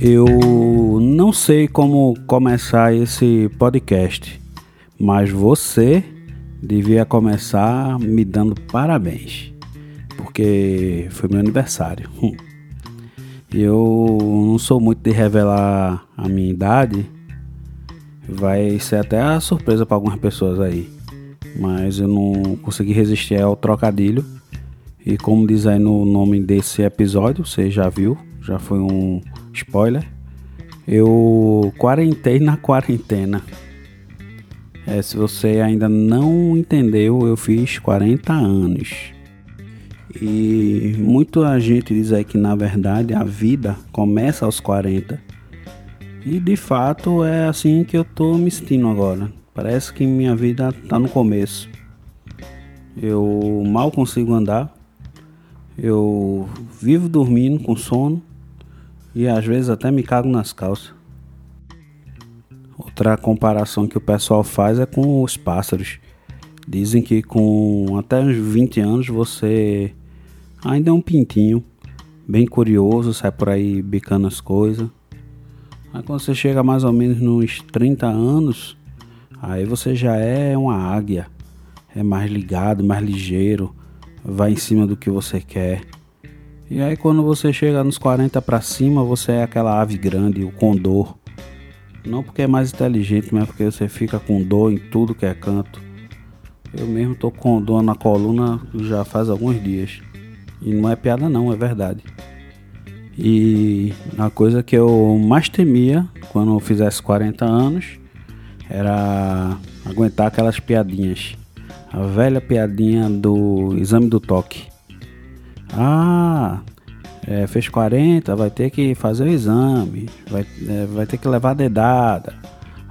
Eu não sei como começar esse podcast, mas você devia começar me dando parabéns, porque foi meu aniversário. Eu não sou muito de revelar a minha idade, vai ser até a surpresa para algumas pessoas aí, mas eu não consegui resistir ao trocadilho. E como diz aí no nome desse episódio, você já viu, já foi um spoiler. Eu quarentei na quarentena. É, se você ainda não entendeu, eu fiz 40 anos. E muita gente diz aí que na verdade a vida começa aos 40. E de fato é assim que eu tô me sentindo agora. Parece que minha vida tá no começo. Eu mal consigo andar. Eu vivo dormindo com sono e às vezes até me cago nas calças. Outra comparação que o pessoal faz é com os pássaros. Dizem que com até uns 20 anos você ainda é um pintinho, bem curioso, sai por aí bicando as coisas. Aí quando você chega mais ou menos nos 30 anos, aí você já é uma águia, é mais ligado, mais ligeiro, vai em cima do que você quer. E aí quando você chega nos 40 para cima, você é aquela ave grande, o condor. Não porque é mais inteligente, mas porque você fica com dor em tudo que é canto. Eu mesmo tô com dor na coluna já faz alguns dias. E não é piada não, é verdade. E a coisa que eu mais temia quando eu fizesse 40 anos era aguentar aquelas piadinhas. A velha piadinha do exame do toque. Ah, é, fez 40, vai ter que fazer o exame, vai, é, vai ter que levar a dedada.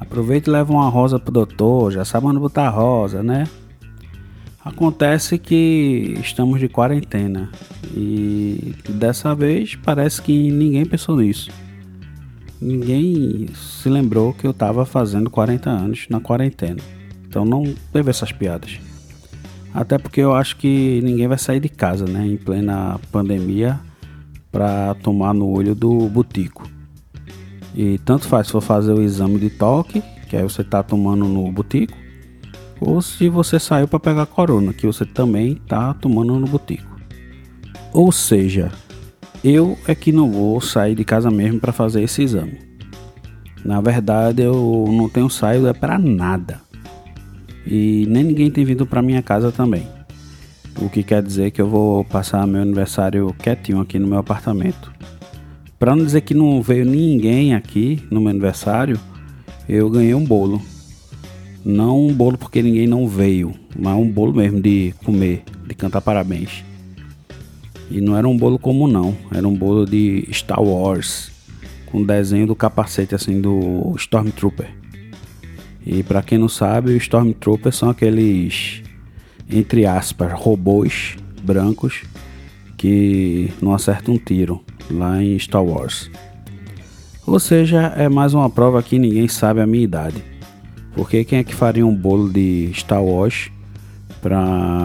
Aproveita e leva uma rosa pro doutor, já sabe onde botar a rosa, né? Acontece que estamos de quarentena e dessa vez parece que ninguém pensou nisso. Ninguém se lembrou que eu estava fazendo 40 anos na quarentena. Então não teve essas piadas. Até porque eu acho que ninguém vai sair de casa, né, em plena pandemia para tomar no olho do butico. E tanto faz se for fazer o exame de toque, que aí você tá tomando no butico, ou se você saiu para pegar corona, que você também está tomando no botico. Ou seja, eu é que não vou sair de casa mesmo para fazer esse exame. Na verdade, eu não tenho saído é para nada. E nem ninguém tem vindo para minha casa também. O que quer dizer que eu vou passar meu aniversário quietinho aqui no meu apartamento. Para não dizer que não veio ninguém aqui no meu aniversário, eu ganhei um bolo não um bolo porque ninguém não veio, mas um bolo mesmo de comer, de cantar parabéns. E não era um bolo comum não, era um bolo de Star Wars, com desenho do capacete assim do Stormtrooper. E para quem não sabe, os Stormtroopers são aqueles entre aspas robôs brancos que não acertam um tiro lá em Star Wars. Ou seja, é mais uma prova que ninguém sabe a minha idade. Porque quem é que faria um bolo de Star Wars para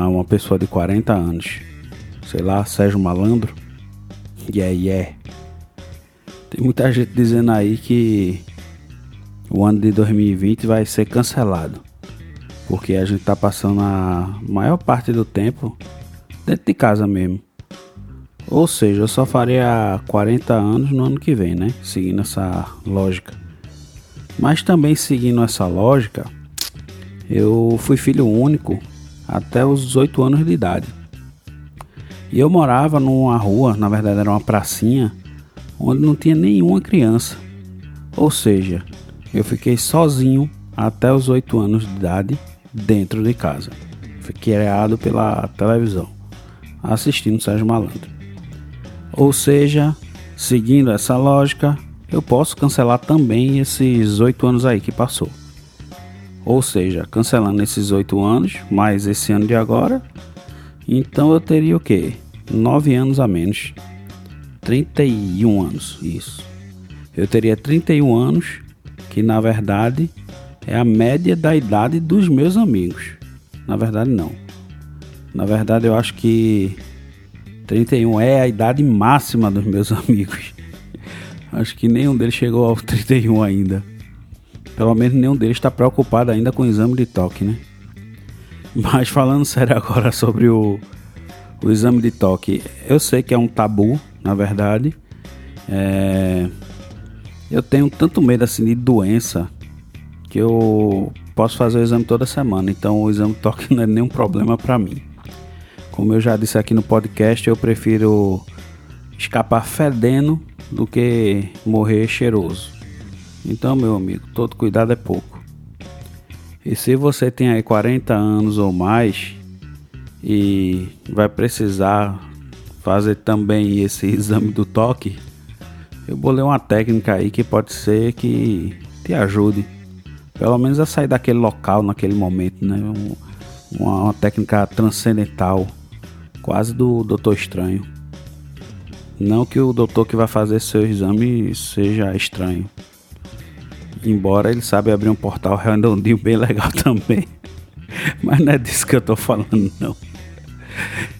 uma pessoa de 40 anos? Sei lá, Sérgio Malandro? Yeah, yeah. Tem muita gente dizendo aí que o ano de 2020 vai ser cancelado. Porque a gente tá passando a maior parte do tempo dentro de casa mesmo. Ou seja, eu só faria 40 anos no ano que vem, né? Seguindo essa lógica. Mas também seguindo essa lógica, eu fui filho único até os 18 anos de idade. E eu morava numa rua, na verdade era uma pracinha, onde não tinha nenhuma criança. Ou seja, eu fiquei sozinho até os 8 anos de idade dentro de casa. Fui criado pela televisão, assistindo Sérgio Malandro. Ou seja, seguindo essa lógica, eu posso cancelar também esses oito anos aí que passou. Ou seja, cancelando esses oito anos, mais esse ano de agora, então eu teria o que? Nove anos a menos. 31 anos, isso. Eu teria 31 anos, que na verdade é a média da idade dos meus amigos. Na verdade, não. Na verdade, eu acho que 31 é a idade máxima dos meus amigos. Acho que nenhum deles chegou aos 31 ainda. Pelo menos nenhum deles está preocupado ainda com o exame de toque, né? Mas falando sério agora sobre o, o exame de toque, eu sei que é um tabu, na verdade. É, eu tenho tanto medo assim de doença que eu posso fazer o exame toda semana, então o exame de toque não é nenhum problema para mim. Como eu já disse aqui no podcast, eu prefiro escapar fedendo do que morrer cheiroso. Então, meu amigo, todo cuidado é pouco. E se você tem aí 40 anos ou mais e vai precisar fazer também esse exame do toque, eu bolei uma técnica aí que pode ser que te ajude. Pelo menos a sair daquele local naquele momento, né? uma, uma técnica transcendental, quase do Doutor Estranho. Não que o doutor que vai fazer seu exame seja estranho. Embora ele sabe abrir um portal redondinho bem legal também. Mas não é disso que eu tô falando, não.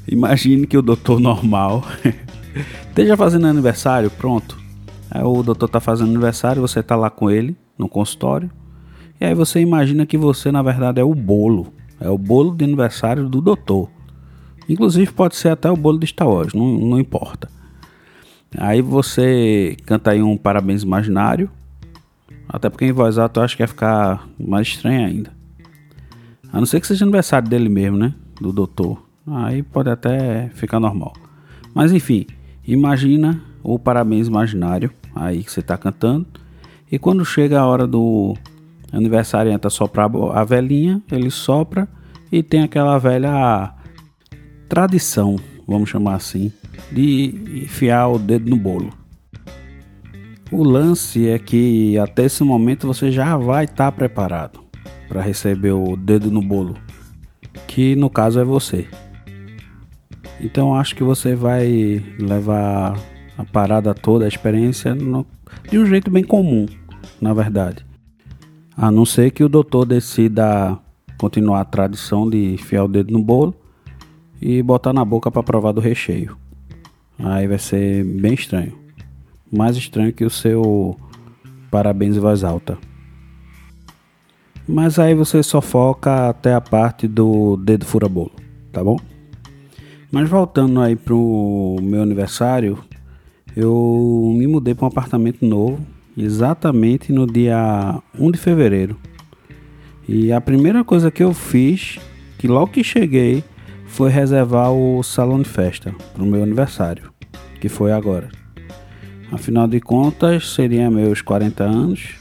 Imagine que o doutor normal esteja fazendo aniversário, pronto. Aí o doutor tá fazendo aniversário, você tá lá com ele no consultório. E aí você imagina que você na verdade é o bolo. É o bolo de aniversário do doutor. Inclusive pode ser até o bolo de Star Wars, não, não importa. Aí você canta aí um parabéns imaginário. Até porque em voz alta eu acho que ia ficar mais estranho ainda. A não ser que seja aniversário dele mesmo, né? Do doutor. Aí pode até ficar normal. Mas enfim, imagina o parabéns imaginário aí que você está cantando. E quando chega a hora do aniversariante soprar a velhinha, ele sopra e tem aquela velha tradição, vamos chamar assim, de enfiar o dedo no bolo. O lance é que até esse momento você já vai estar tá preparado para receber o dedo no bolo, que no caso é você. Então acho que você vai levar a parada toda, a experiência, no, de um jeito bem comum, na verdade. A não ser que o doutor decida continuar a tradição de enfiar o dedo no bolo e botar na boca para provar do recheio. Aí vai ser bem estranho. Mais estranho que o seu parabéns em voz alta. Mas aí você só foca até a parte do dedo fura bolo, tá bom? Mas voltando aí pro meu aniversário, eu me mudei para um apartamento novo, exatamente no dia 1 de fevereiro. E a primeira coisa que eu fiz, que logo que cheguei, foi reservar o salão de festa para o meu aniversário, que foi agora. Afinal de contas, seria meus 40 anos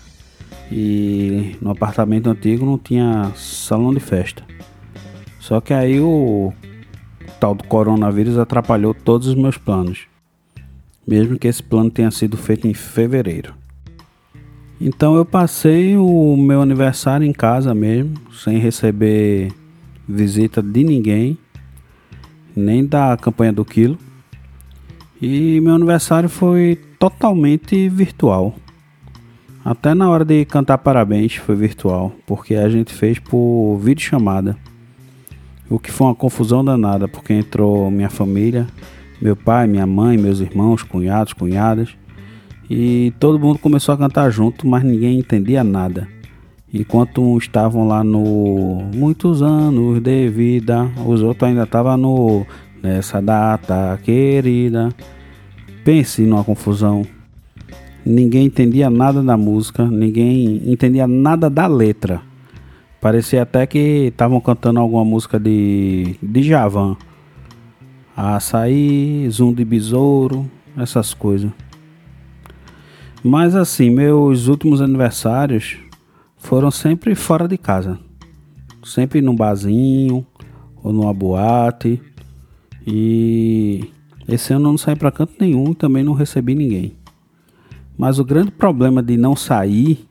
e no apartamento antigo não tinha salão de festa. Só que aí o tal do coronavírus atrapalhou todos os meus planos mesmo que esse plano tenha sido feito em fevereiro. Então eu passei o meu aniversário em casa mesmo, sem receber visita de ninguém, nem da campanha do quilo. E meu aniversário foi totalmente virtual. Até na hora de cantar parabéns foi virtual, porque a gente fez por vídeo chamada. O que foi uma confusão danada, porque entrou minha família, meu pai, minha mãe, meus irmãos, cunhados, cunhadas. E todo mundo começou a cantar junto, mas ninguém entendia nada. Enquanto estavam lá no muitos anos de vida, os outros ainda estavam no nessa data querida. Pense numa confusão. Ninguém entendia nada da música, ninguém entendia nada da letra. Parecia até que estavam cantando alguma música de, de Javan açaí, zoom de besouro, essas coisas. Mas assim, meus últimos aniversários foram sempre fora de casa. Sempre num barzinho ou numa boate. E esse ano eu não saí para canto nenhum e também não recebi ninguém. Mas o grande problema de não sair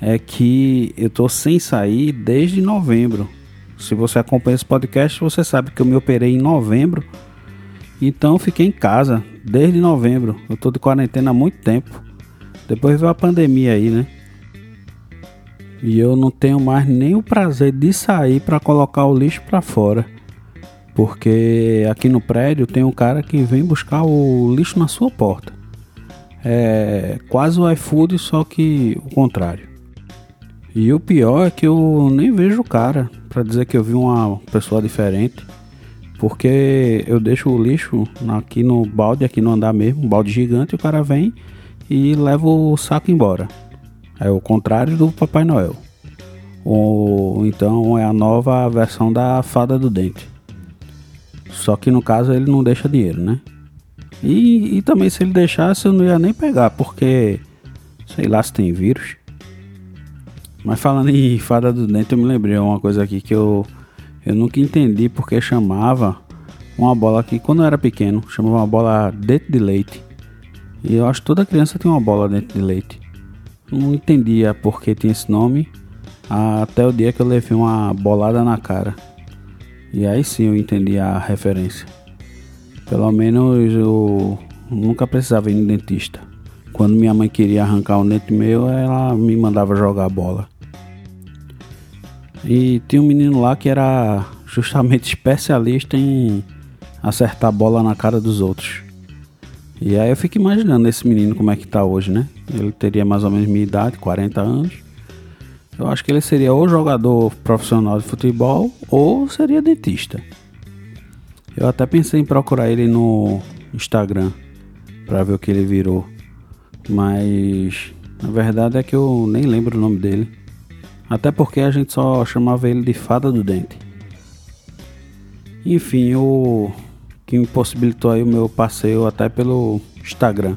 é que eu tô sem sair desde novembro. Se você acompanha esse podcast, você sabe que eu me operei em novembro. Então fiquei em casa desde novembro. Eu tô de quarentena há muito tempo. Depois veio a pandemia aí, né? E eu não tenho mais nem o prazer de sair para colocar o lixo para fora. Porque aqui no prédio tem um cara que vem buscar o lixo na sua porta. É quase o iFood, só que o contrário. E o pior é que eu nem vejo o cara para dizer que eu vi uma pessoa diferente. Porque eu deixo o lixo aqui no balde, aqui no andar mesmo, um balde gigante, o cara vem e leva o saco embora. É o contrário do Papai Noel. Ou então é a nova versão da fada do dente. Só que no caso ele não deixa dinheiro, né? E, e também se ele deixasse eu não ia nem pegar, porque sei lá se tem vírus. Mas falando em fada do dente, eu me lembrei uma coisa aqui que eu, eu nunca entendi porque chamava uma bola que quando eu era pequeno, chamava uma bola dente de leite. E eu acho que toda criança tem uma bola dentro de leite. Não entendia por que tinha esse nome. Até o dia que eu levei uma bolada na cara. E aí sim eu entendi a referência. Pelo menos eu nunca precisava ir no dentista. Quando minha mãe queria arrancar um dente meu, ela me mandava jogar bola. E tinha um menino lá que era justamente especialista em acertar bola na cara dos outros. E aí eu fico imaginando esse menino como é que tá hoje, né? Ele teria mais ou menos minha idade, 40 anos. Eu acho que ele seria ou jogador profissional de futebol ou seria dentista. Eu até pensei em procurar ele no Instagram para ver o que ele virou. Mas a verdade é que eu nem lembro o nome dele. Até porque a gente só chamava ele de Fada do Dente. Enfim, o que impossibilitou aí o meu passeio até pelo Instagram.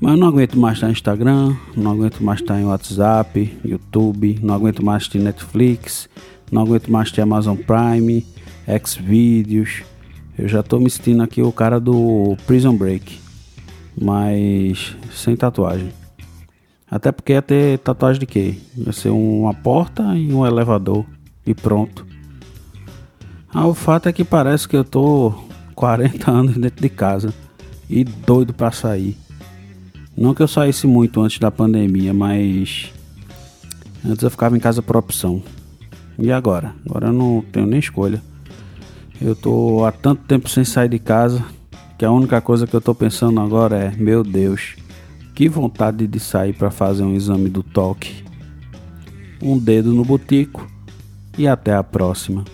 Mas eu não aguento mais estar no Instagram, não aguento mais estar em WhatsApp, YouTube, não aguento mais ter Netflix, não aguento mais ter Amazon Prime, Xvideos. Eu já estou me sentindo aqui o cara do Prison Break, mas sem tatuagem. Até porque ia ter tatuagem de quê? Ia ser uma porta e um elevador e pronto. Ah, o fato é que parece que eu tô 40 anos dentro de casa e doido para sair. Não que eu saísse muito antes da pandemia, mas antes eu ficava em casa por opção. E agora? Agora eu não tenho nem escolha. Eu tô há tanto tempo sem sair de casa que a única coisa que eu tô pensando agora é: meu Deus, que vontade de sair para fazer um exame do toque. Um dedo no botico e até a próxima.